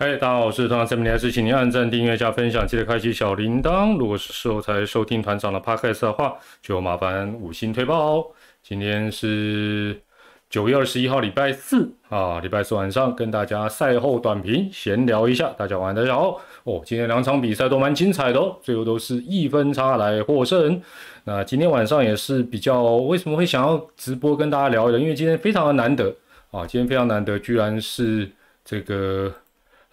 嗨，大家好，我是团长陈明还，是请您按赞、订阅加分享，记得开启小铃铛。如果是时候才收听团长的 podcast 的话，就麻烦五星推报哦。今天是九月二十一号，礼拜四啊，礼拜四晚上跟大家赛后短评闲聊一下。大家晚大家好哦。今天两场比赛都蛮精彩的哦，最后都是一分差来获胜。那今天晚上也是比较，为什么会想要直播跟大家聊一聊？因为今天非常的难得啊，今天非常难得，居然是这个。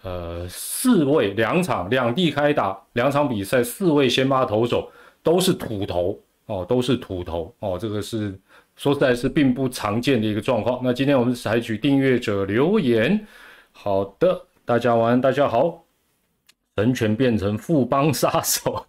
呃，四位两场两地开打两场比赛，四位先发投手都是土头哦，都是土头哦，这个是说实在是并不常见的一个状况。那今天我们采取订阅者留言，好的，大家晚安，大家好。神权变成富邦杀手，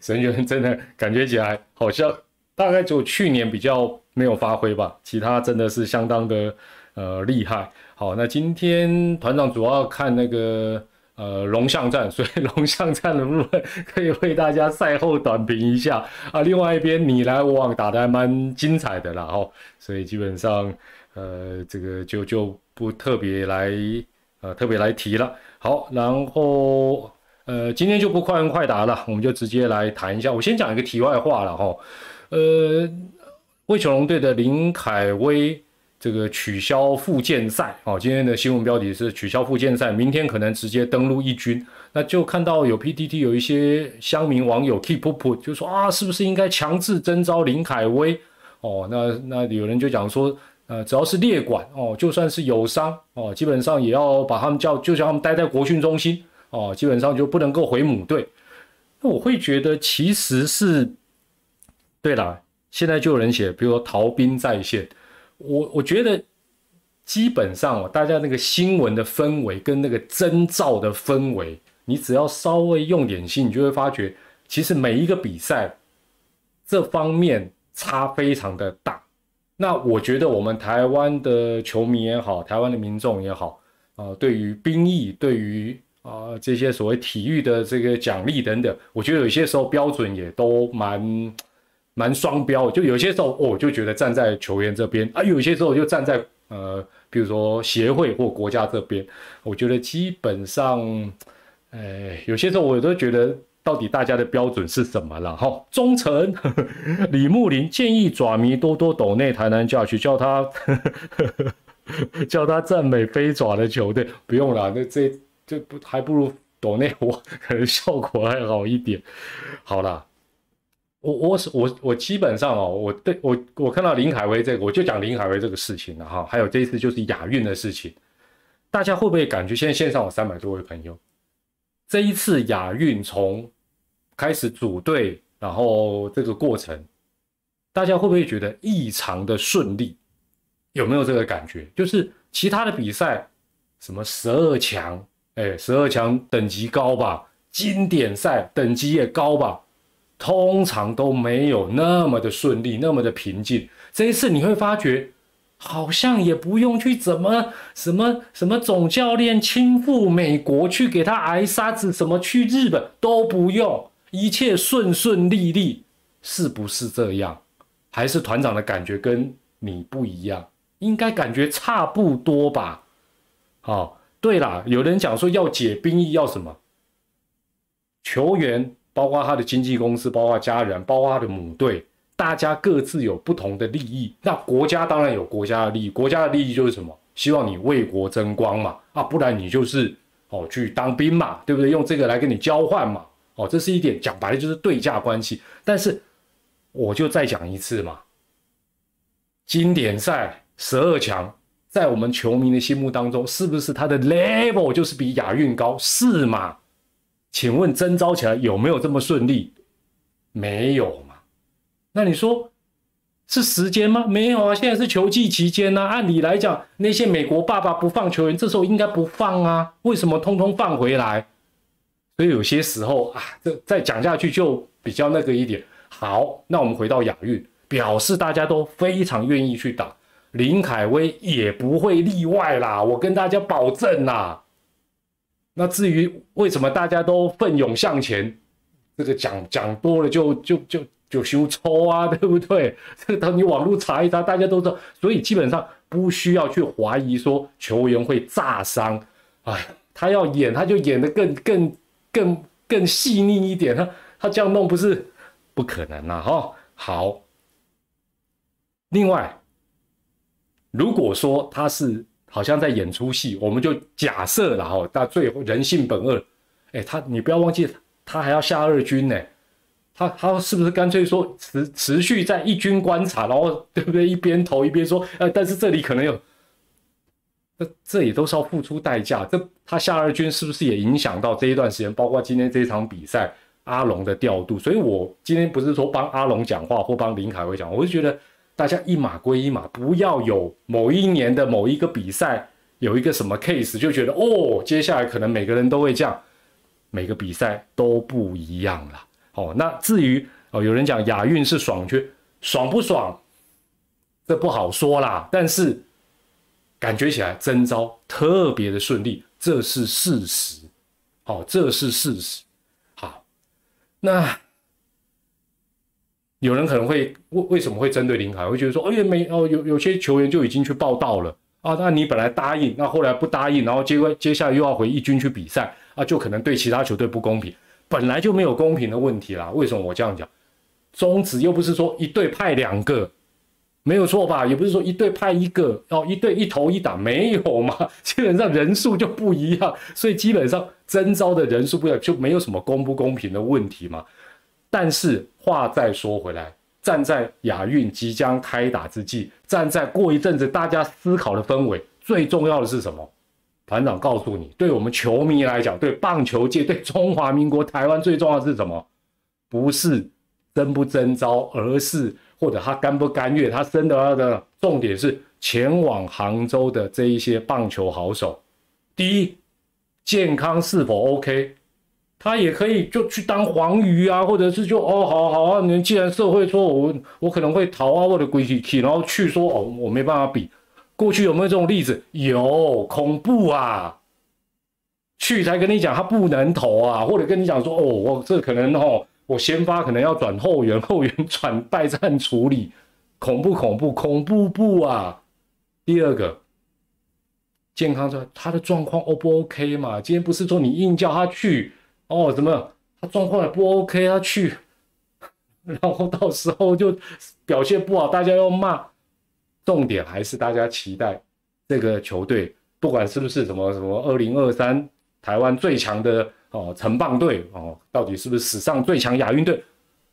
神权真的感觉起来好像大概只有去年比较没有发挥吧，其他真的是相当的呃厉害。好，那今天团长主要看那个呃龙象战，所以 龙象战的部分可以为大家赛后短评一下啊。另外一边你来我往打的还蛮精彩的啦，哦，所以基本上呃这个就就不特别来呃特别来提了。好，然后呃今天就不快问快答了，我们就直接来谈一下。我先讲一个题外话了哈，呃，魏球龙队的林凯威。这个取消复健赛哦，今天的新闻标题是取消复健赛，明天可能直接登陆一军。那就看到有 PTT 有一些乡民网友 keep up 就说啊，是不是应该强制征召林凯威？哦，那那有人就讲说，呃，只要是列管哦，就算是有伤哦，基本上也要把他们叫，就像他们待在国训中心哦，基本上就不能够回母队。那我会觉得其实是对了，现在就有人写，比如说逃兵在线。我我觉得基本上，大家那个新闻的氛围跟那个征兆的氛围，你只要稍微用点心，你就会发觉，其实每一个比赛这方面差非常的大。那我觉得我们台湾的球迷也好，台湾的民众也好，啊，对于兵役，对于啊这些所谓体育的这个奖励等等，我觉得有些时候标准也都蛮。蛮双标，就有些时候我就觉得站在球员这边啊，有些时候就站在呃，比如说协会或国家这边，我觉得基本上，呃，有些时候我都觉得到底大家的标准是什么了哈？忠诚，李木林建议爪迷多多抖内台南教去叫他 叫他赞美飞爪的球队，不用了，那这这不还不如抖内我可能效果还好一点。好了。我我是我我基本上哦，我对我我看到林海威这个，我就讲林海威这个事情了哈。还有这一次就是亚运的事情，大家会不会感觉现在线上有三百多位朋友？这一次亚运从开始组队，然后这个过程，大家会不会觉得异常的顺利？有没有这个感觉？就是其他的比赛，什么十二强，哎，十二强等级高吧，经典赛等级也高吧？通常都没有那么的顺利，那么的平静。这一次你会发觉，好像也不用去怎么什么什么总教练亲赴美国去给他挨沙子，什么去日本都不用，一切顺顺利利，是不是这样？还是团长的感觉跟你不一样？应该感觉差不多吧？好，对啦，有人讲说要解兵役要什么？球员。包括他的经纪公司，包括家人，包括他的母队，大家各自有不同的利益。那国家当然有国家的利益，国家的利益就是什么？希望你为国争光嘛，啊，不然你就是哦去当兵嘛，对不对？用这个来跟你交换嘛，哦，这是一点讲白了就是对价关系。但是我就再讲一次嘛，经典赛十二强，在我们球迷的心目当中，是不是他的 level 就是比亚运高？是吗？请问征招起来有没有这么顺利？没有嘛？那你说是时间吗？没有啊，现在是球季期间呢。按理来讲，那些美国爸爸不放球员，这时候应该不放啊？为什么通通放回来？所以有些时候啊，这再讲下去就比较那个一点。好，那我们回到亚运，表示大家都非常愿意去打，林凯威也不会例外啦。我跟大家保证啦。那至于为什么大家都奋勇向前，这个讲讲多了就就就就羞抽啊，对不对？这个等你网络查一查，大家都知道。所以基本上不需要去怀疑说球员会炸伤，哎，他要演他就演的更更更更细腻一点，他他这样弄不是不可能啊！哈，好。另外，如果说他是好像在演出戏，我们就假设了哈，那最后人性本恶，哎，他你不要忘记，他还要下二军呢，他他是不是干脆说持持续在一军观察，然后 对不对？一边投一边说，呃，但是这里可能有，那这也都是要付出代价。这他下二军是不是也影响到这一段时间，包括今天这场比赛阿龙的调度？所以我今天不是说帮阿龙讲话或帮林凯威讲，我就觉得。大家一码归一码，不要有某一年的某一个比赛有一个什么 case 就觉得哦，接下来可能每个人都会这样，每个比赛都不一样了。哦，那至于哦，有人讲亚运是爽缺，爽不爽？这不好说啦。但是感觉起来征招特别的顺利，这是事实。哦，这是事实。好，那。有人可能会为为什么会针对林凯？会觉得说，哎呀，没哦，有有些球员就已经去报道了啊。那你本来答应，那后来不答应，然后接接下来又要回一军去比赛啊，就可能对其他球队不公平。本来就没有公平的问题啦。为什么我这样讲？中职又不是说一队派两个，没有错吧？也不是说一队派一个哦，一队一头一打没有嘛？基本上人数就不一样，所以基本上征招的人数不一样，就没有什么公不公平的问题嘛。但是话再说回来，站在亚运即将开打之际，站在过一阵子大家思考的氛围，最重要的是什么？团长告诉你，对我们球迷来讲，对棒球界，对中华民国台湾最重要的是什么？不是征不征招，而是或者他甘不甘愿，他真的的重点是前往杭州的这一些棒球好手，第一，健康是否 OK？他也可以就去当黄鱼啊，或者是就哦，好好啊，你既然社会说我我可能会逃啊，或者归去去，然后去说哦，我没办法比。过去有没有这种例子？有，恐怖啊！去才跟你讲他不能投啊，或者跟你讲说哦，我这可能哦，我先发可能要转后援，后援转败战处理，恐怖恐怖恐怖不啊！第二个，健康说他的状况 O 不 OK 嘛？今天不是说你硬叫他去。哦，怎么他状况也不 OK，他去，然后到时候就表现不好，大家要骂。重点还是大家期待这个球队，不管是不是什么什么二零二三台湾最强的哦城棒队哦，到底是不是史上最强亚运队？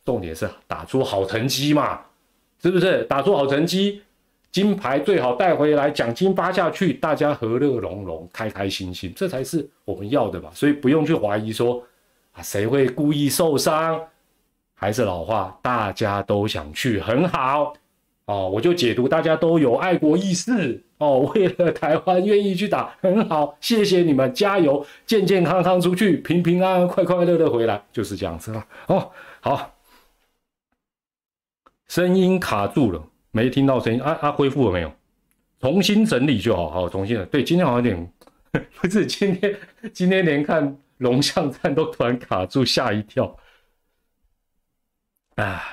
重点是打出好成绩嘛，是不是？打出好成绩，金牌最好带回来，奖金发下去，大家和乐融融，开开心心，这才是我们要的吧。所以不用去怀疑说。谁会故意受伤？还是老话，大家都想去，很好哦。我就解读，大家都有爱国意识哦，为了台湾愿意去打，很好。谢谢你们，加油，健健康康出去，平平安安、快快乐乐回来，就是这样子了。哦，好，声音卡住了，没听到声音。啊啊，恢复了没有？重新整理就好，好，重新的。对，今天好像有点，不是今天，今天连看。龙象站都突然卡住，吓一跳。啊，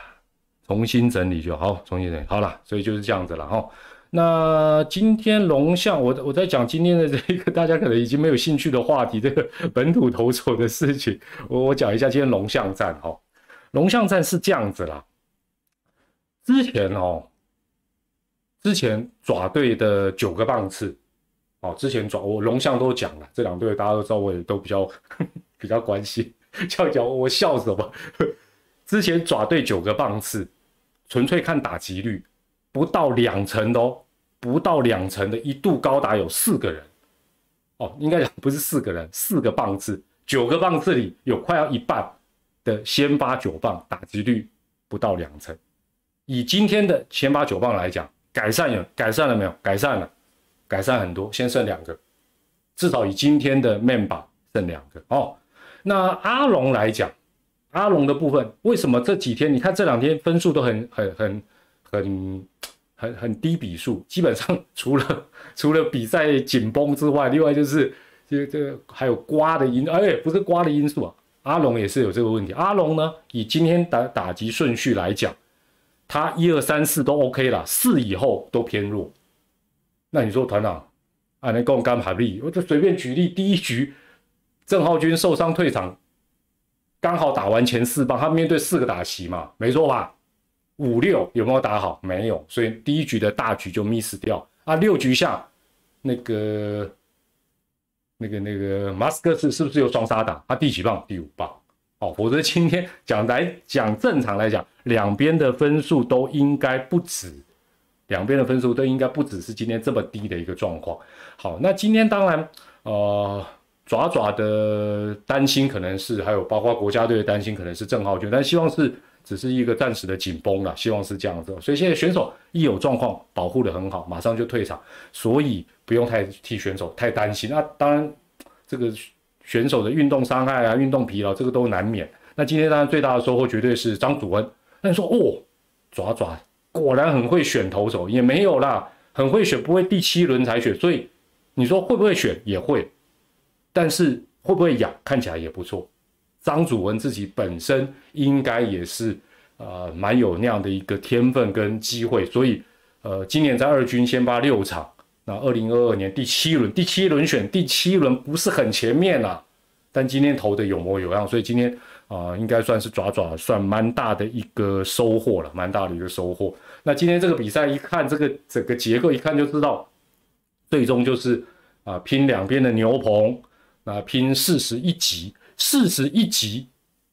重新整理就好，重新整理好了，所以就是这样子了哈。那今天龙象，我我在讲今天的这个大家可能已经没有兴趣的话题，这个本土投手的事情，我我讲一下今天龙象站哈。龙象站是这样子啦，之前哦，之前爪队的九个棒次。哦，之前爪我龙象都讲了，这两队大家都知道，我也都比较 比较关心。这样讲我笑什么？之前爪队九个棒次，纯粹看打击率，不到两成的哦，不到两成的，一度高达有四个人。哦，应该讲不是四个人，四个棒次，九个棒次里有快要一半的先发九棒打击率不到两成。以今天的先发九棒来讲，改善有改善了没有？改善了。改善很多，先剩两个，至少以今天的面板剩两个哦。那阿龙来讲，阿龙的部分为什么这几天你看这两天分数都很很很很很很低比数？基本上 除了除了比赛紧绷之外，另外就是这这还有刮的因，哎，不是刮的因素啊。阿龙也是有这个问题。阿龙呢，以今天打打击顺序来讲，他一二三四都 OK 了，四以后都偏弱。那你说团长，啊，那跟我干牌力，我就随便举例，第一局郑浩君受伤退场，刚好打完前四棒，他面对四个打席嘛，没错吧？五六有没有打好？没有，所以第一局的大局就 miss 掉啊。六局下那个那个那个马斯克是是不是有双杀打？他第几棒？第五棒。哦，否则今天讲来讲正常来讲，两边的分数都应该不止，两边的分数都应该不只是今天这么低的一个状况。好，那今天当然呃。爪爪的担心可能是，还有包括国家队的担心可能是郑浩君，但希望是只是一个暂时的紧绷了，希望是这样子。所以现在选手一有状况，保护的很好，马上就退场，所以不用太替选手太担心。那当然，这个选手的运动伤害啊、运动疲劳，这个都难免。那今天当然最大的收获绝对是张祖恩。那你说哦，爪爪果然很会选投手，也没有啦，很会选，不会第七轮才选。所以你说会不会选，也会。但是会不会养看起来也不错，张祖文自己本身应该也是呃蛮有那样的一个天分跟机会，所以呃今年在二军先发六场，那二零二二年第七轮第七轮选第七轮不是很前面啦，但今天投的有模有样，所以今天啊应该算是爪爪算蛮大的一个收获了，蛮大的一个收获。那今天这个比赛一看这个整个结构一看就知道，最终就是啊拼两边的牛棚。那拼四十一级，四十一级，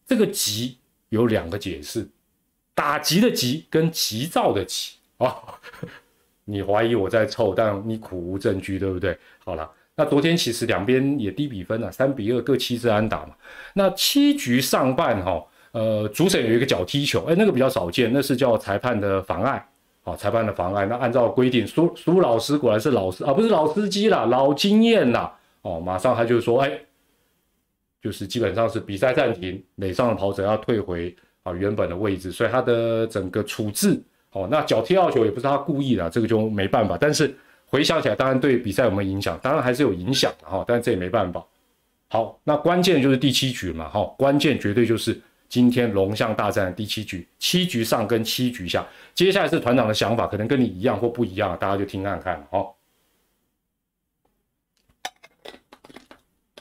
这个级有两个解释，打级的级跟急躁的急啊。你怀疑我在凑，但你苦无证据，对不对？好了，那昨天其实两边也低比分了，三比二，各七次安打嘛。那七局上半哈，呃，主审有一个脚踢球，哎，那个比较少见，那是叫裁判的妨碍，好，裁判的妨碍。那按照规定，苏苏老师果然是老师啊，不是老司机啦，老经验啦。哦，马上他就说，哎，就是基本上是比赛暂停，垒上的跑者要退回啊原本的位置，所以他的整个处置，哦，那脚踢到球也不是他故意的，这个就没办法。但是回想起来，当然对比赛有没有影响？当然还是有影响的哈，但这也没办法。好，那关键就是第七局嘛，哈，关键绝对就是今天龙象大战的第七局，七局上跟七局下，接下来是团长的想法，可能跟你一样或不一样，大家就听看看，哦。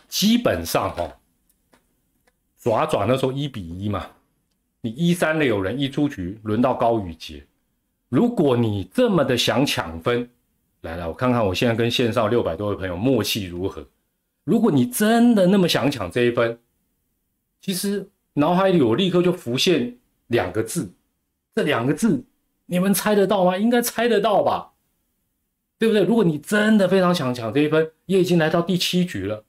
基本上哈，爪爪那时候一比一嘛，你一三的有人一出局，轮到高宇杰。如果你这么的想抢分，来来，我看看我现在跟线上六百多位朋友默契如何。如果你真的那么想抢这一分，其实脑海里我立刻就浮现两个字，这两个字你们猜得到吗？应该猜得到吧，对不对？如果你真的非常想抢这一分，也已经来到第七局了。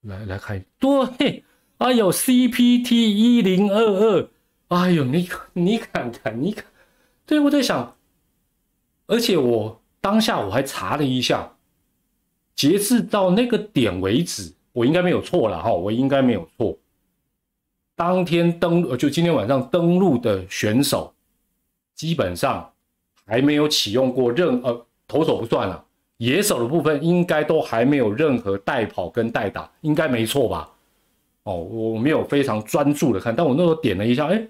来来看，对，哎呦，CPT 一零二二，哎呦，你你看看，你看，对，我在想，而且我当下我还查了一下，截至到那个点为止，我应该没有错了哈，我应该没有错。当天登呃，就今天晚上登陆的选手，基本上还没有启用过任呃，投手不算了。野手的部分应该都还没有任何代跑跟代打，应该没错吧？哦，我没有非常专注的看，但我那时候点了一下，哎，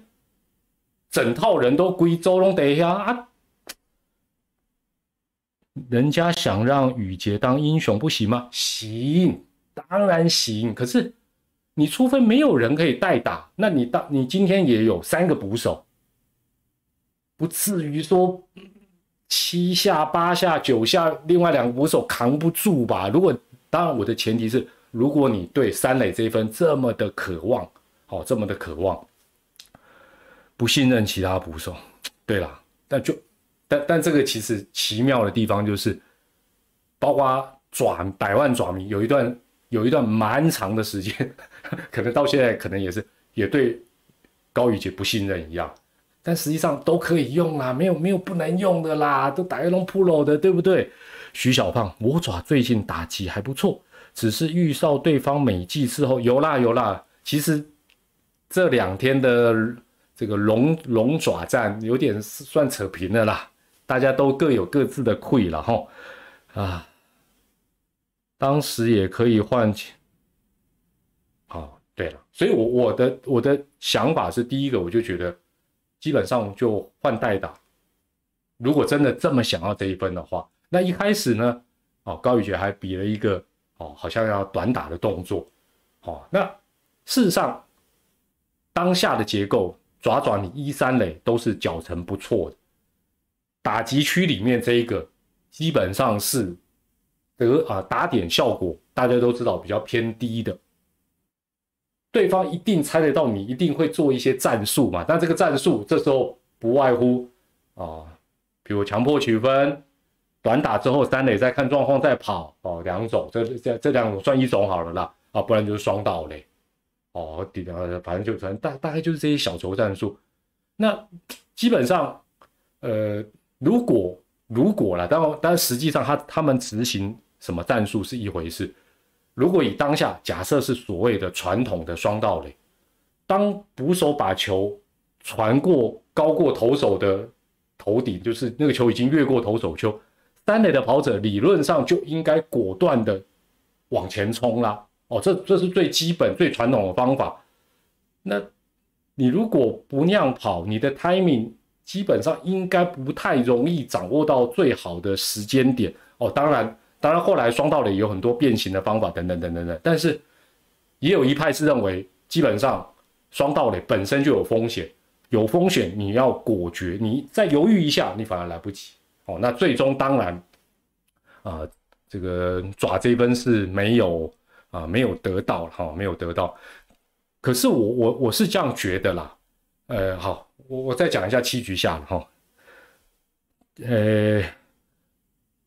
整套人都归周龙等一下啊，人家想让宇杰当英雄不行吗？行，当然行。可是你除非没有人可以代打，那你当你今天也有三个捕手，不至于说。七下八下九下，另外两个捕手扛不住吧？如果当然，我的前提是，如果你对三垒这一分这么的渴望，好，这么的渴望，不信任其他捕手，对啦，但就但但这个其实奇妙的地方就是，包括爪百万爪迷有一段有一段蛮长的时间，可能到现在可能也是也对高宇杰不信任一样。但实际上都可以用啦，没有没有不能用的啦，都打一龙 pro 的，对不对？徐小胖，魔爪最近打击还不错，只是预兆对方每季之后有啦有啦。其实这两天的这个龙龙爪战有点算扯平了啦，大家都各有各自的溃了哈。啊，当时也可以换钱。哦，对了，所以我我的我的想法是，第一个我就觉得。基本上就换代打。如果真的这么想要这一分的话，那一开始呢，哦，高宇杰还比了一个哦，好像要短打的动作。哦，那事实上当下的结构，爪爪你一三垒都是脚程不错的，打击区里面这一个基本上是得啊打点效果，大家都知道比较偏低的。对方一定猜得到你一定会做一些战术嘛？但这个战术这时候不外乎啊，比如强迫取分、短打之后三垒再看状况再跑哦，两种，这这这两种算一种好了啦啊，不然就是双盗垒哦，底呃反正就反正大大概就是这些小球战术。那基本上呃，如果如果了，但但实际上他他们执行什么战术是一回事。如果以当下假设是所谓的传统的双道垒，当捕手把球传过高过投手的头顶，就是那个球已经越过投手丘，三垒的跑者理论上就应该果断的往前冲啦。哦，这这是最基本最传统的方法。那你如果不那样跑，你的 timing 基本上应该不太容易掌握到最好的时间点。哦，当然。当然，后来双道垒有很多变形的方法，等等等等等。但是也有一派是认为，基本上双道垒本身就有风险，有风险你要果决，你再犹豫一下，你反而来不及。哦，那最终当然啊，这个爪这分是没有啊，没有得到哈，没有得到。可是我我我是这样觉得啦，呃，好，我我再讲一下七局下哈，呃。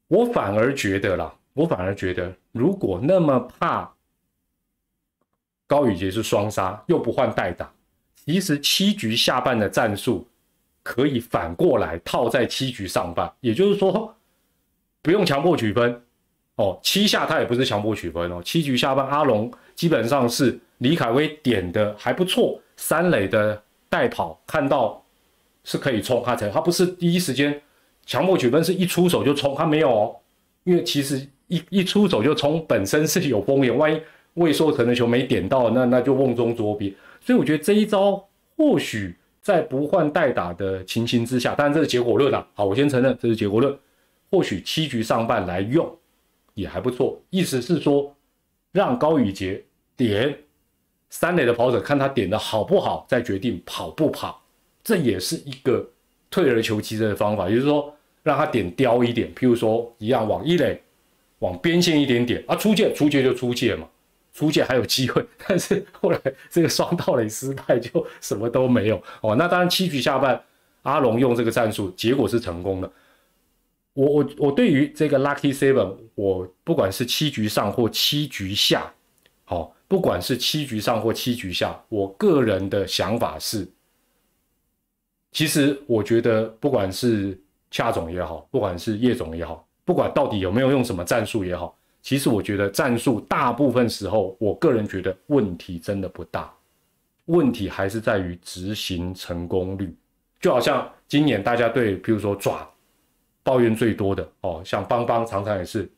我反而觉得啦，我反而觉得，如果那么怕高宇杰是双杀，又不换代打，其实七局下半的战术可以反过来套在七局上半，也就是说，不用强迫取分哦。七下他也不是强迫取分哦。七局下半，阿龙基本上是李凯威点的还不错，三垒的代跑看到是可以冲，他才他不是第一时间。强迫取分是一出手就冲，他没有哦，因为其实一一出手就冲本身是有风险，万一未收成的球没点到，那那就瓮中捉鳖。所以我觉得这一招或许在不换代打的情形之下，当然这是结果论啊。好，我先承认这是结果论。或许七局上半来用也还不错，意思是说让高宇杰点三垒的跑者看他点的好不好，再决定跑不跑，这也是一个。退而求其次的方法，也就是说让他点刁一点，譬如说一样往一垒往边线一点点啊，出界出界就出界嘛，出界还有机会。但是后来这个双道垒失败，就什么都没有哦。那当然七局下半，阿龙用这个战术，结果是成功的。我我我对于这个 Lucky Seven，我不管是七局上或七局下，好，不管是七局上或七局下，我个人的想法是。其实我觉得，不管是恰总也好，不管是叶总也好，不管到底有没有用什么战术也好，其实我觉得战术大部分时候，我个人觉得问题真的不大，问题还是在于执行成功率。就好像今年大家对，比如说爪抱怨最多的哦，像邦邦常常也是，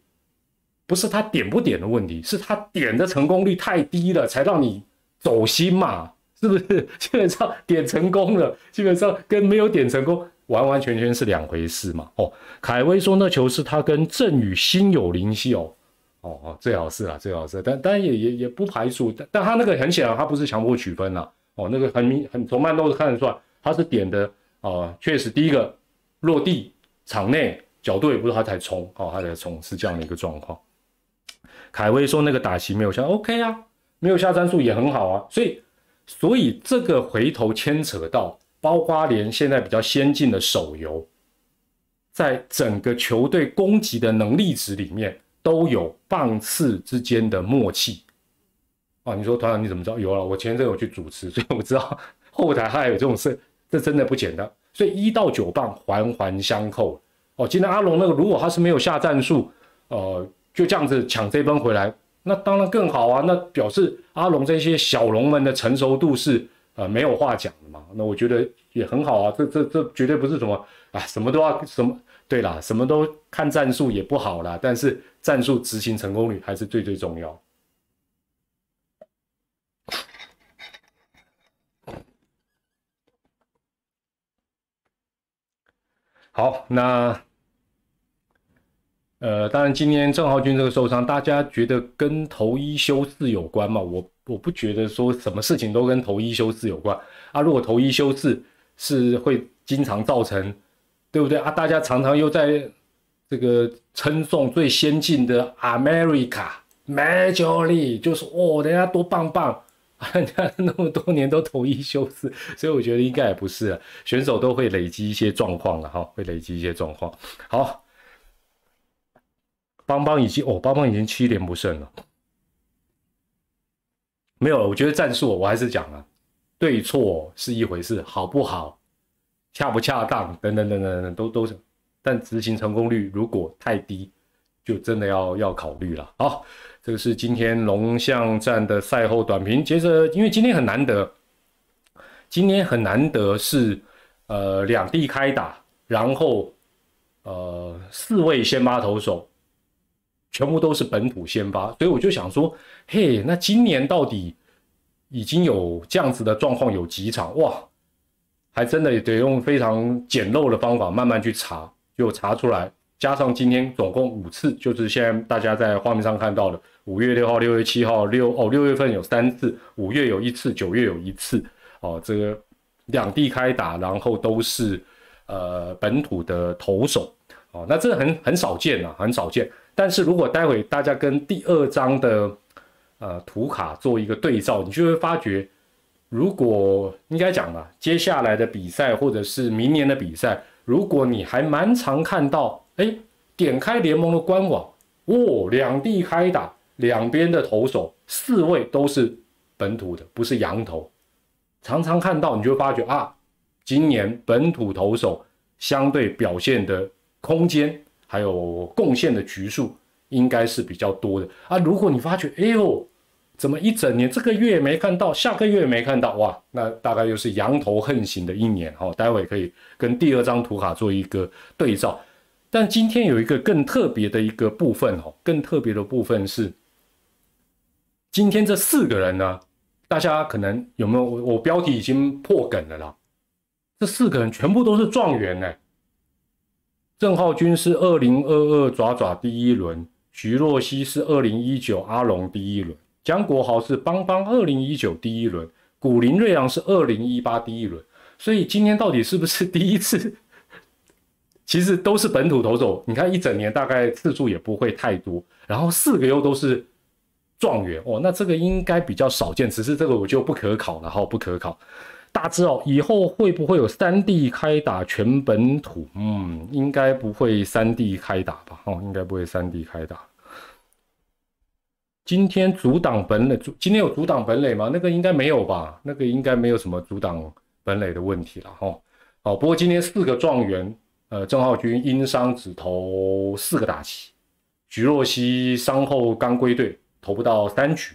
不是他点不点的问题，是他点的成功率太低了，才让你走心嘛。是不是 基本上点成功了？基本上跟没有点成功完完全全是两回事嘛？哦，凯威说那球是他跟郑宇心有灵犀哦，哦哦，最好是啊，最好是，但但也也也不排除，但但他那个很显然他不是强迫取分啦，哦，那个很明很从慢动作看得出来，他是点的啊，确实第一个落地场内角度也不是他才冲，哦，他才冲是这样的一个状况。凯威说那个打席没有下，OK 啊，没有下战术也很好啊，所以。所以这个回头牵扯到，包括连现在比较先进的手游，在整个球队攻击的能力值里面，都有棒次之间的默契。啊，你说团长你怎么知道？有了，我前阵有去主持，所以我知道后台还有这种事，这真的不简单。所以一到九棒环环相扣。哦，今天阿龙那个，如果他是没有下战术，呃，就这样子抢这分回来。那当然更好啊！那表示阿龙这些小龙们的成熟度是呃没有话讲的嘛？那我觉得也很好啊！这这这绝对不是什么啊，什么都要什么对啦，什么都看战术也不好啦。但是战术执行成功率还是最最重要。好，那。呃，当然，今天郑浩君这个受伤，大家觉得跟头一休四有关吗？我我不觉得说什么事情都跟投一休四有关啊。如果投一休四是会经常造成，对不对啊？大家常常又在这个称颂最先进的 America Major League，就是哦，人家多棒棒。人家那么多年都同一休四，所以我觉得应该也不是啊。选手都会累积一些状况了哈，会累积一些状况。好，邦邦已经哦，邦邦已经七连不胜了。没有，我觉得战术我还是讲了，对错是一回事，好不好，恰不恰当等等等等等都都是，但执行成功率如果太低，就真的要要考虑了。好。这个是今天龙象战的赛后短评。接着，因为今天很难得，今天很难得是呃两地开打，然后呃四位先发投手全部都是本土先发，所以我就想说，嘿，那今年到底已经有这样子的状况有几场？哇，还真的得用非常简陋的方法慢慢去查，就查出来。加上今天总共五次，就是现在大家在画面上看到的。五月六号、六月七号、六哦，六月份有三次，五月有一次，九月有一次，哦，这个两地开打，然后都是呃本土的投手，哦，那这很很少见啊，很少见。但是如果待会大家跟第二张的呃图卡做一个对照，你就会发觉，如果应该讲吧，接下来的比赛或者是明年的比赛，如果你还蛮常看到，哎，点开联盟的官网，哦，两地开打。两边的投手四位都是本土的，不是洋投。常常看到，你就会发觉啊，今年本土投手相对表现的空间还有贡献的局数应该是比较多的啊。如果你发觉，哎呦，怎么一整年这个月没看到，下个月没看到，哇，那大概又是羊头横行的一年哈。待会可以跟第二张图卡做一个对照。但今天有一个更特别的一个部分哈，更特别的部分是。今天这四个人呢，大家可能有没有我我标题已经破梗了啦？这四个人全部都是状元呢。郑浩君是二零二二爪爪第一轮，徐若曦是二零一九阿龙第一轮，江国豪是邦邦二零一九第一轮，古林瑞阳是二零一八第一轮。所以今天到底是不是第一次？其实都是本土投手，你看一整年大概次数也不会太多，然后四个又都是。状元哦，那这个应该比较少见，只是这个我就不可考了哈，不可考。大致哦，以后会不会有三 D 开打全本土？嗯，应该不会三 D 开打吧？哦，应该不会三 D 开打。今天阻挡本垒，今天有阻挡本垒吗？那个应该没有吧？那个应该没有什么阻挡本垒的问题了哈。哦，不过今天四个状元，呃，郑浩君因伤只投四个打席，徐若曦伤后刚归队。投不到三局，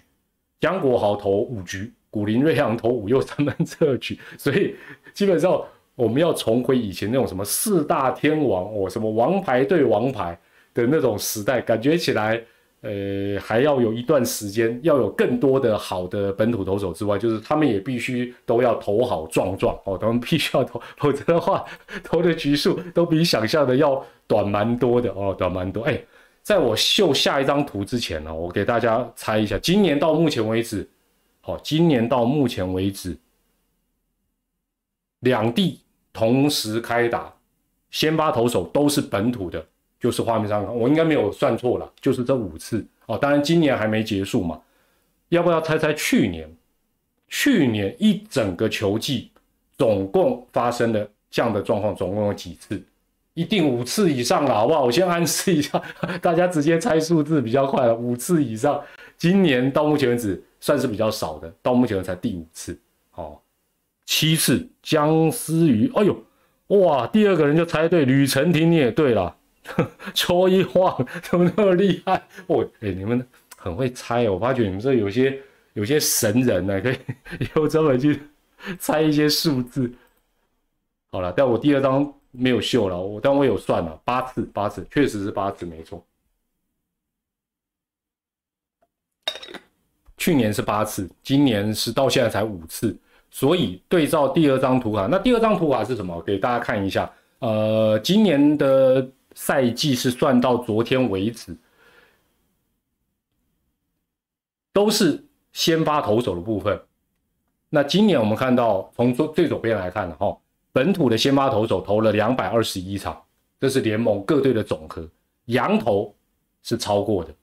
江国豪投五局，古林瑞阳投五又三分这局，所以基本上我们要重回以前那种什么四大天王哦，什么王牌对王牌的那种时代，感觉起来，呃，还要有一段时间，要有更多的好的本土投手之外，就是他们也必须都要投好壮壮哦，他们必须要投，否则的话，投的局数都比想象的要短蛮多的哦，短蛮多，哎。在我秀下一张图之前呢，我给大家猜一下，今年到目前为止，好，今年到目前为止，两地同时开打，先发投手都是本土的，就是画面上我应该没有算错了，就是这五次哦。当然今年还没结束嘛，要不要猜猜去年？去年一整个球季总共发生的这样的状况，总共有几次？一定五次以上了，好不好？我先暗示一下，大家直接猜数字比较快了。五次以上，今年到目前为止算是比较少的，到目前为止才第五次。好，七次姜思瑜，哎呦，哇，第二个人就猜对，吕成廷你也对了，戳一晃 怎么那么厉害？哦，哎，你们很会猜，我发觉你们这有些有些神人呢，可以有专门去猜一些数字。好了，但我第二张。没有秀了，我但我有算了，八次，八次，确实是八次，没错。去年是八次，今年是到现在才五次，所以对照第二张图卡，那第二张图卡是什么？给大家看一下。呃，今年的赛季是算到昨天为止，都是先发投手的部分，那今年我们看到从最最左边来看哈，本土的先发投手投了两百二十一场，这是联盟各队的总和，羊头是超过的，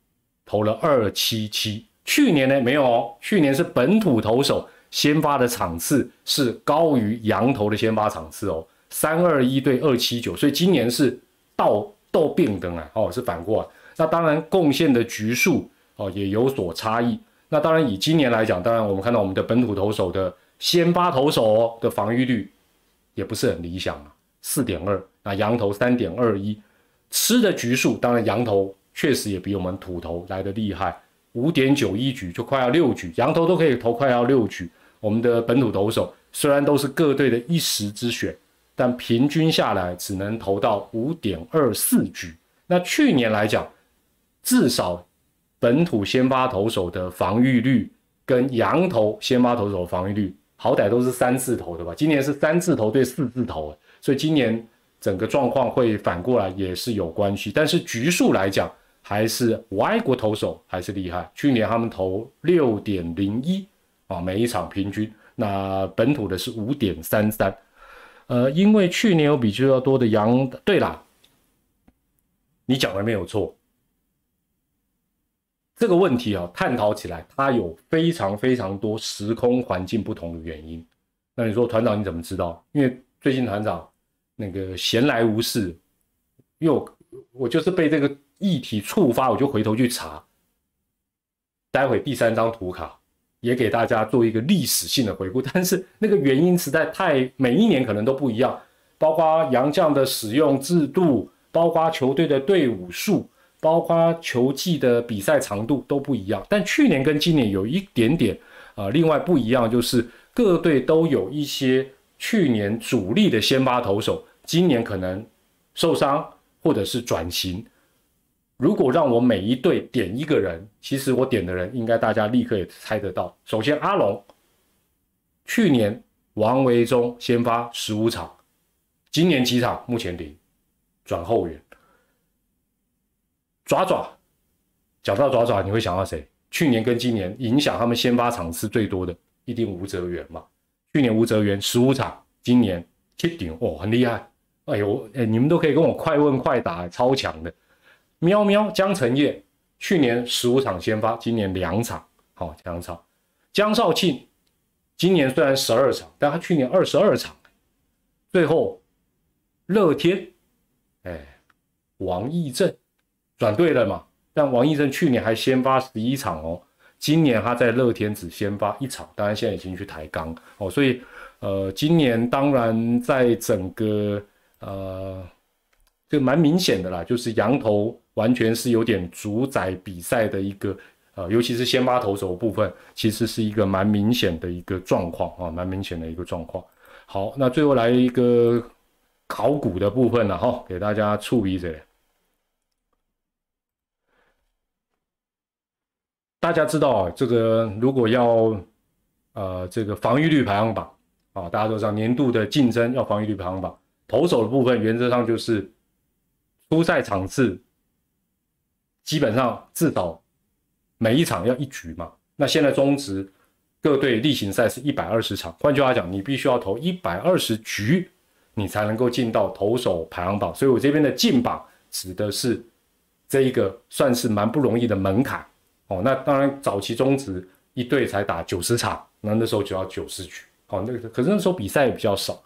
投了二七七。去年呢没有哦，去年是本土投手先发的场次是高于羊头的先发场次哦，三二一对二七九，所以今年是倒斗并灯啊，哦是反过来。那当然贡献的局数哦也有所差异。那当然以今年来讲，当然我们看到我们的本土投手的先发投手的防御率也不是很理想啊，四点二，那羊头三点二一，吃的局数当然羊头确实也比我们土头来的厉害。五点九一局就快要六局，羊头都可以投快要六局。我们的本土投手虽然都是各队的一时之选，但平均下来只能投到五点二四局。那去年来讲，至少本土先发投手的防御率跟羊头先发投手防御率好歹都是三字头的吧？今年是三字头对四字头，所以今年整个状况会反过来也是有关系。但是局数来讲，还是外国投手还是厉害，去年他们投六点零一啊，每一场平均，那本土的是五点三三，呃，因为去年有比较多的羊，对啦，你讲的没有错，这个问题啊，探讨起来它有非常非常多时空环境不同的原因。那你说团长你怎么知道？因为最近团长那个闲来无事，又我就是被这个。议题触发，我就回头去查。待会第三张图卡也给大家做一个历史性的回顾，但是那个原因实在太每一年可能都不一样，包括洋将的使用制度，包括球队的队伍数，包括球季的比赛长度都不一样。但去年跟今年有一点点啊，另外不一样就是各队都有一些去年主力的先发投手，今年可能受伤或者是转型。如果让我每一队点一个人，其实我点的人应该大家立刻也猜得到。首先，阿龙，去年王维忠先发十五场，今年几场？目前零，转后援。爪爪，讲到爪爪，你会想到谁？去年跟今年影响他们先发场次最多的，一定吴泽元嘛。去年吴泽元十五场，今年七顶，哦，很厉害。哎呦，哎，你们都可以跟我快问快答，超强的。喵喵，江承业去年十五场先发，今年两场，好两场。江少庆今年虽然十二场，但他去年二十二场。最后乐天，哎，王义正转队了嘛？但王义正去年还先发十一场哦，今年他在乐天只先发一场，当然现在已经去抬杠哦。所以呃，今年当然在整个呃，就蛮明显的啦，就是羊头。完全是有点主宰比赛的一个，呃，尤其是先发投手部分，其实是一个蛮明显的一个状况啊，蛮明显的一个状况。好，那最后来一个考古的部分了哈，给大家触一下。大家知道啊，这个如果要呃这个防御率排行榜啊，大家都知道年度的竞争要防御率排行榜，投手的部分原则上就是出赛场次。基本上至少每一场要一局嘛。那现在中职各队例行赛是一百二十场，换句话讲，你必须要投一百二十局，你才能够进到投手排行榜。所以我这边的进榜指的是这一个算是蛮不容易的门槛哦。那当然早期中职一队才打九十场，那那时候就要九十局。哦，那个可是那时候比赛也比较少。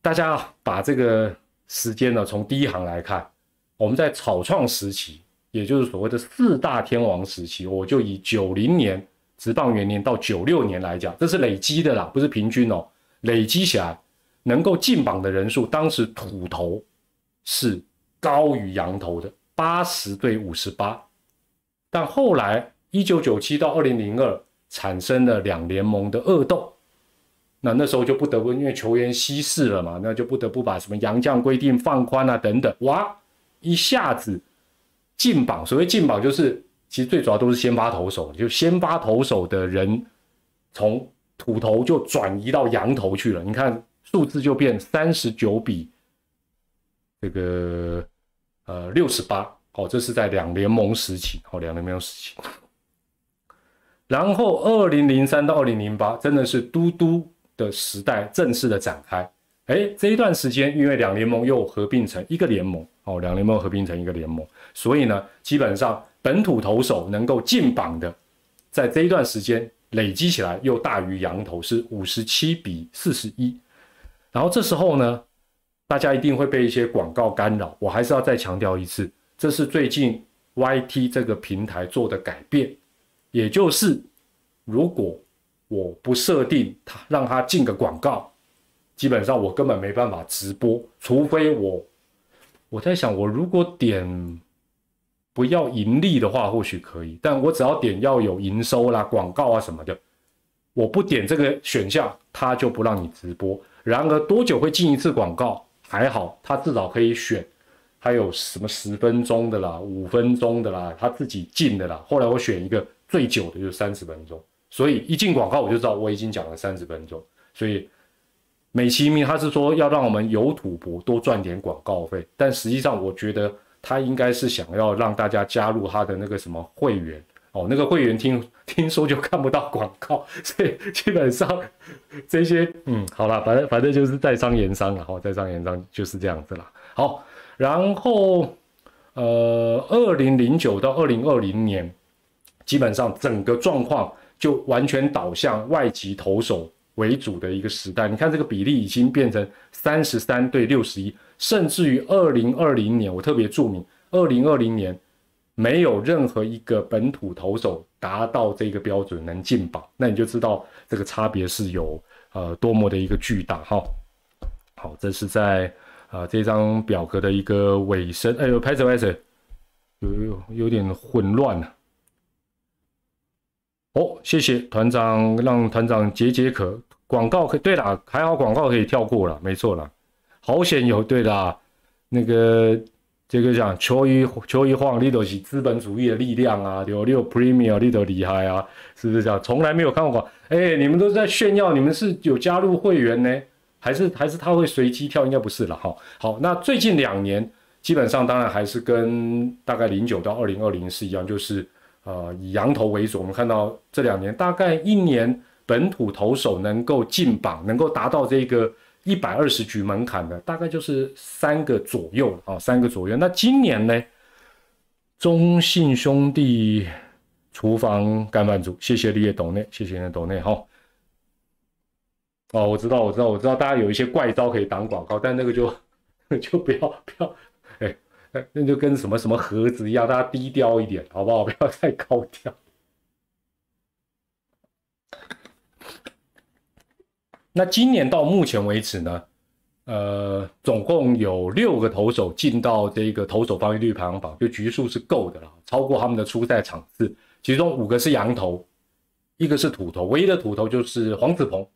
大家把这个时间呢从第一行来看。我们在草创时期，也就是所谓的四大天王时期，我就以九零年直棒元年到九六年来讲，这是累积的啦，不是平均哦。累积起来能够进榜的人数，当时土头是高于羊头的八十对五十八，但后来一九九七到二零零二产生了两联盟的恶斗，那那时候就不得不因为球员稀释了嘛，那就不得不把什么洋将规定放宽啊等等，哇。一下子进榜，所谓进榜就是，其实最主要都是先发投手，就先发投手的人从土头就转移到羊头去了。你看数字就变三十九比这个呃六十八，哦，这是在两联盟时期，哦，两联盟时期。然后二零零三到二零零八真的是嘟嘟的时代正式的展开。哎，这一段时间因为两联盟又合并成一个联盟哦，两联盟合并成一个联盟，所以呢，基本上本土投手能够进榜的，在这一段时间累积起来又大于羊头，是五十七比四十一。然后这时候呢，大家一定会被一些广告干扰。我还是要再强调一次，这是最近 YT 这个平台做的改变，也就是如果我不设定它让它进个广告。基本上我根本没办法直播，除非我我在想，我如果点不要盈利的话，或许可以，但我只要点要有营收啦、广告啊什么的，我不点这个选项，它就不让你直播。然而多久会进一次广告？还好，它至少可以选，还有什么十分钟的啦、五分钟的啦，他自己进的啦。后来我选一个最久的，就是三十分钟，所以一进广告我就知道我已经讲了三十分钟，所以。美其名，他是说要让我们有土博多赚点广告费，但实际上我觉得他应该是想要让大家加入他的那个什么会员哦，那个会员听 听说就看不到广告，所以基本上 这些嗯，好了，反正反正就是在商言商了，好，在商言商就是这样子了。好，然后呃，二零零九到二零二零年，基本上整个状况就完全导向外籍投手。为主的一个时代，你看这个比例已经变成三十三对六十一，甚至于二零二零年，我特别注明，二零二零年没有任何一个本土投手达到这个标准能进榜，那你就知道这个差别是有呃多么的一个巨大哈。好，这是在啊这张表格的一个尾声，哎呦，拍着拍着，有有有点混乱了。哦，谢谢团长，让团长解解渴。广告可以对啦，还好广告可以跳过了，没错啦。好险有对啦，那个这个讲球一球一晃，你都是资本主义的力量啊，有六 premium 你都厉害啊，是不是这样？从来没有看过广，哎，你们都在炫耀，你们是有加入会员呢，还是还是他会随机跳？应该不是了哈。好，那最近两年基本上当然还是跟大概零九到二零二零是一样，就是。呃，以羊头为主，我们看到这两年大概一年本土投手能够进榜，能够达到这个一百二十局门槛的，大概就是三个左右啊，三个左右。那今年呢，中信兄弟厨房干饭组，谢谢你的董内，谢谢你的董内哈。哦，我知道，我知道，我知道，大家有一些怪招可以挡广告，但那个就 就不要不要。哎那就跟什么什么盒子一样，大家低调一点，好不好？不要太高调。那今年到目前为止呢，呃，总共有六个投手进到这个投手防御率排行榜，就局数是够的了，超过他们的初赛场次。其中五个是羊头，一个是土头，唯一的土头就是黄子鹏。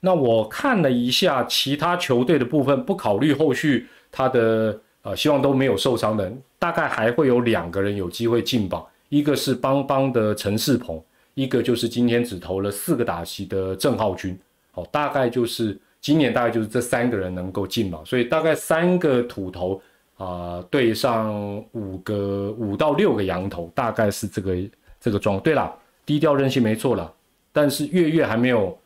那我看了一下其他球队的部分，不考虑后续他的。呃，希望都没有受伤的，大概还会有两个人有机会进榜，一个是邦邦的陈世鹏，一个就是今天只投了四个打席的郑浩君。好，大概就是今年大概就是这三个人能够进榜，所以大概三个土头啊对上五个五到六个羊头，大概是这个这个状。对了，低调任性没错了，但是月月还没有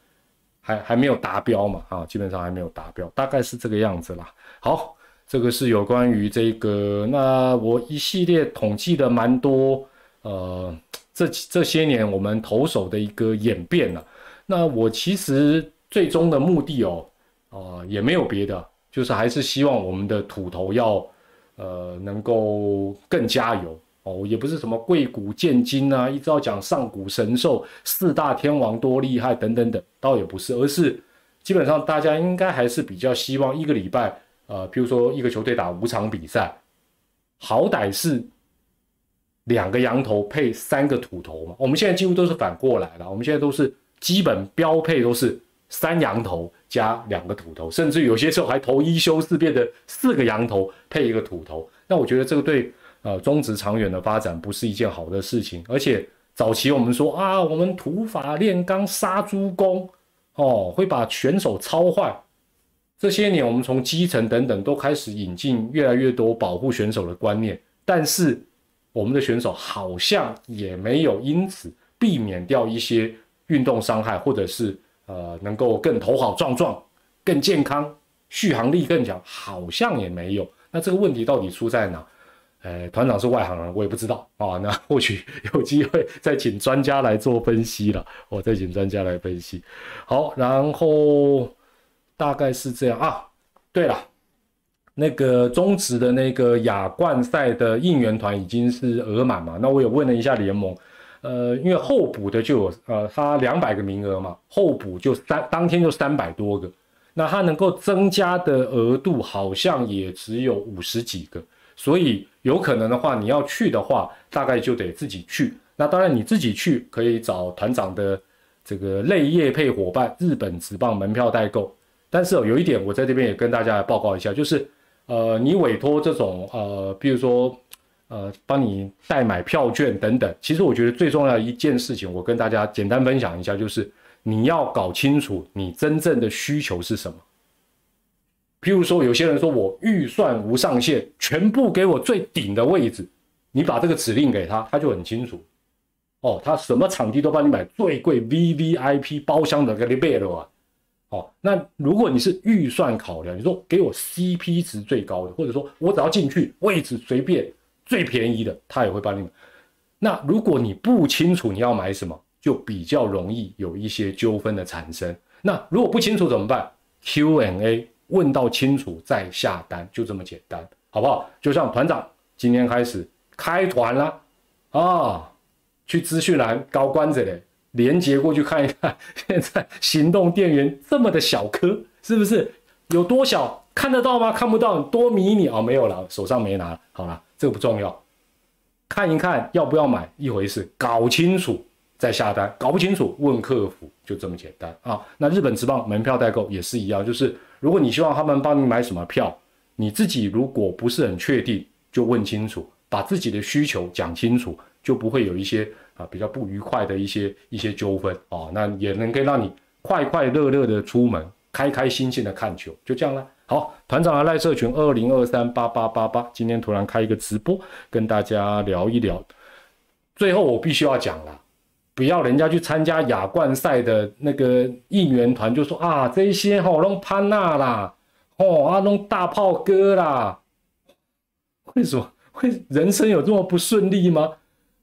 还还没有达标嘛，啊，基本上还没有达标，大概是这个样子啦。好。这个是有关于这个，那我一系列统计的蛮多，呃，这这些年我们投手的一个演变了。那我其实最终的目的哦，啊，也没有别的，就是还是希望我们的土头要，呃，能够更加油哦，也不是什么贵古见今啊，一直要讲上古神兽、四大天王多厉害等等等，倒也不是，而是基本上大家应该还是比较希望一个礼拜。呃，譬如说一个球队打五场比赛，好歹是两个羊头配三个土头嘛。我们现在几乎都是反过来了，我们现在都是基本标配都是三羊头加两个土头，甚至有些时候还投一休四，变得四个羊头配一个土头。那我觉得这个对呃中职长远的发展不是一件好的事情。而且早期我们说啊，我们土法炼钢杀猪工哦，会把选手操坏。这些年，我们从基层等等都开始引进越来越多保护选手的观念，但是我们的选手好像也没有因此避免掉一些运动伤害，或者是呃能够更头好壮壮、更健康、续航力更强，好像也没有。那这个问题到底出在哪？呃，团长是外行人，我也不知道啊。那 或许有机会再请专家来做分析了，我再请专家来分析。好，然后大概是这样啊。对了，那个中职的那个亚冠赛的应援团已经是额满嘛？那我也问了一下联盟，呃，因为候补的就有呃，发两百个名额嘛，候补就三当天就三百多个，那他能够增加的额度好像也只有五十几个。所以有可能的话，你要去的话，大概就得自己去。那当然你自己去可以找团长的这个类业配伙伴，日本职棒门票代购。但是有一点，我在这边也跟大家报告一下，就是呃，你委托这种呃，比如说呃，帮你代买票券等等。其实我觉得最重要的一件事情，我跟大家简单分享一下，就是你要搞清楚你真正的需求是什么。譬如说，有些人说我预算无上限，全部给我最顶的位置，你把这个指令给他，他就很清楚。哦，他什么场地都帮你买最贵 V V I P 包厢的给你备了啊。哦，那如果你是预算考量，你说给我 C P 值最高的，或者说我只要进去位置随便最便宜的，他也会帮你买。那如果你不清楚你要买什么，就比较容易有一些纠纷的产生。那如果不清楚怎么办？Q A。问到清楚再下单，就这么简单，好不好？就像团长今天开始开团了啊，去资讯栏高关着嘞，连接过去看一看。现在行动电源这么的小颗，是不是有多小？看得到吗？看不到，多迷你哦，没有了，手上没拿。好了，这个不重要，看一看要不要买一回事，搞清楚再下单。搞不清楚问客服，就这么简单啊。那日本直棒门票代购也是一样，就是。如果你希望他们帮你买什么票，你自己如果不是很确定，就问清楚，把自己的需求讲清楚，就不会有一些啊比较不愉快的一些一些纠纷啊。那也能够让你快快乐乐的出门，开开心心的看球，就这样了。好，团长的赖社群二零二三八八八八，今天突然开一个直播，跟大家聊一聊。最后我必须要讲了。不要人家去参加亚冠赛的那个应援团，就说啊，这些吼弄潘娜啦，哦啊弄大炮哥啦，为什么会人生有这么不顺利吗？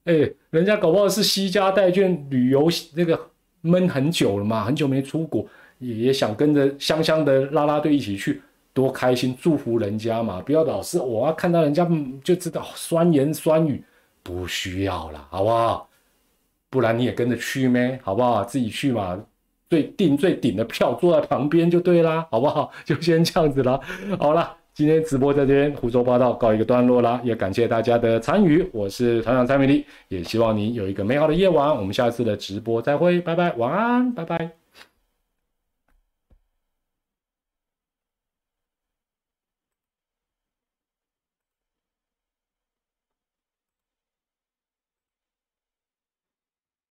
哎，人家搞不好是西家带眷旅游那个闷很久了嘛，很久没出国，也也想跟着香香的拉拉队一起去，多开心，祝福人家嘛，不要老是我要看到人家就知道酸言酸语，不需要了，好不好？不然你也跟着去咩？好不好？自己去嘛，最订最顶的票，坐在旁边就对啦，好不好？就先这样子啦。好啦，今天直播在这边胡说八道告一个段落啦，也感谢大家的参与。我是团长蔡美丽，也希望你有一个美好的夜晚。我们下次的直播再会，拜拜，晚安，拜拜。